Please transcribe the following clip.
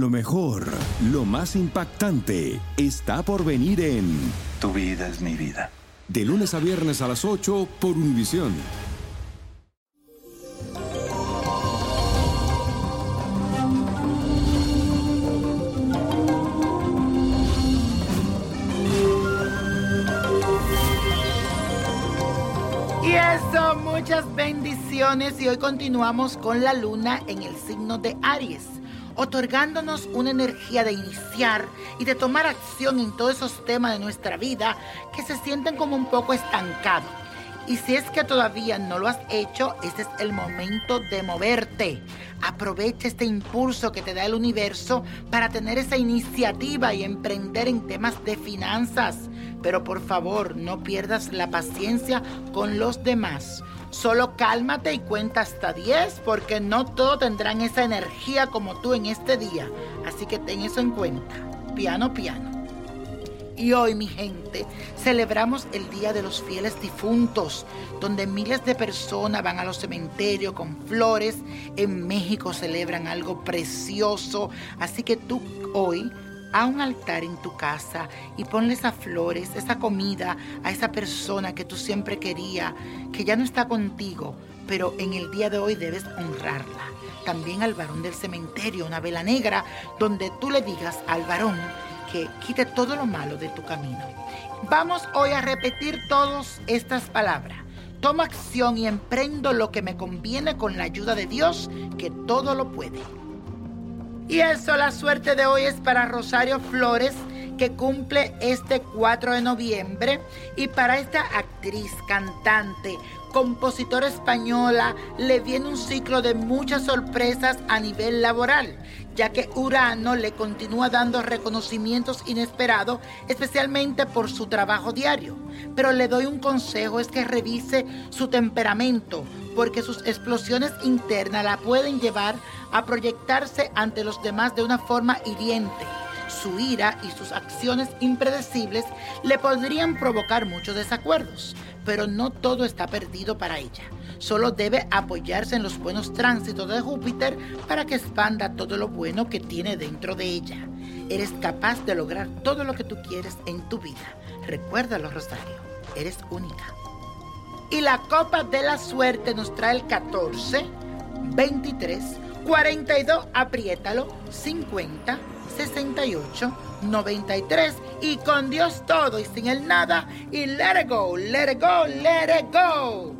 Lo mejor, lo más impactante, está por venir en Tu vida es mi vida. De lunes a viernes a las 8 por Univisión. Y eso, muchas bendiciones y hoy continuamos con la luna en el signo de Aries, otorgándonos una energía de iniciar y de tomar acción en todos esos temas de nuestra vida que se sienten como un poco estancados. Y si es que todavía no lo has hecho, este es el momento de moverte. Aprovecha este impulso que te da el universo para tener esa iniciativa y emprender en temas de finanzas. Pero por favor, no pierdas la paciencia con los demás. Solo cálmate y cuenta hasta 10 porque no todos tendrán esa energía como tú en este día. Así que ten eso en cuenta. Piano, piano. Y hoy, mi gente, celebramos el Día de los Fieles Difuntos, donde miles de personas van a los cementerios con flores. En México celebran algo precioso. Así que tú hoy a un altar en tu casa y ponle esas flores, esa comida a esa persona que tú siempre querías, que ya no está contigo, pero en el día de hoy debes honrarla. También al varón del cementerio, una vela negra, donde tú le digas al varón que quite todo lo malo de tu camino. Vamos hoy a repetir todas estas palabras. Tomo acción y emprendo lo que me conviene con la ayuda de Dios, que todo lo puede. Y eso, la suerte de hoy es para Rosario Flores, que cumple este 4 de noviembre. Y para esta actriz, cantante, compositora española, le viene un ciclo de muchas sorpresas a nivel laboral, ya que Urano le continúa dando reconocimientos inesperados, especialmente por su trabajo diario. Pero le doy un consejo, es que revise su temperamento, porque sus explosiones internas la pueden llevar a proyectarse ante los demás de una forma hiriente. Su ira y sus acciones impredecibles le podrían provocar muchos desacuerdos, pero no todo está perdido para ella. Solo debe apoyarse en los buenos tránsitos de Júpiter para que expanda todo lo bueno que tiene dentro de ella. Eres capaz de lograr todo lo que tú quieres en tu vida. Recuérdalo, Rosario, eres única. Y la copa de la suerte nos trae el 14, 23, 42, apriétalo, 50, 68, 93 y con Dios todo y sin el nada y let it go, let it go, let it go.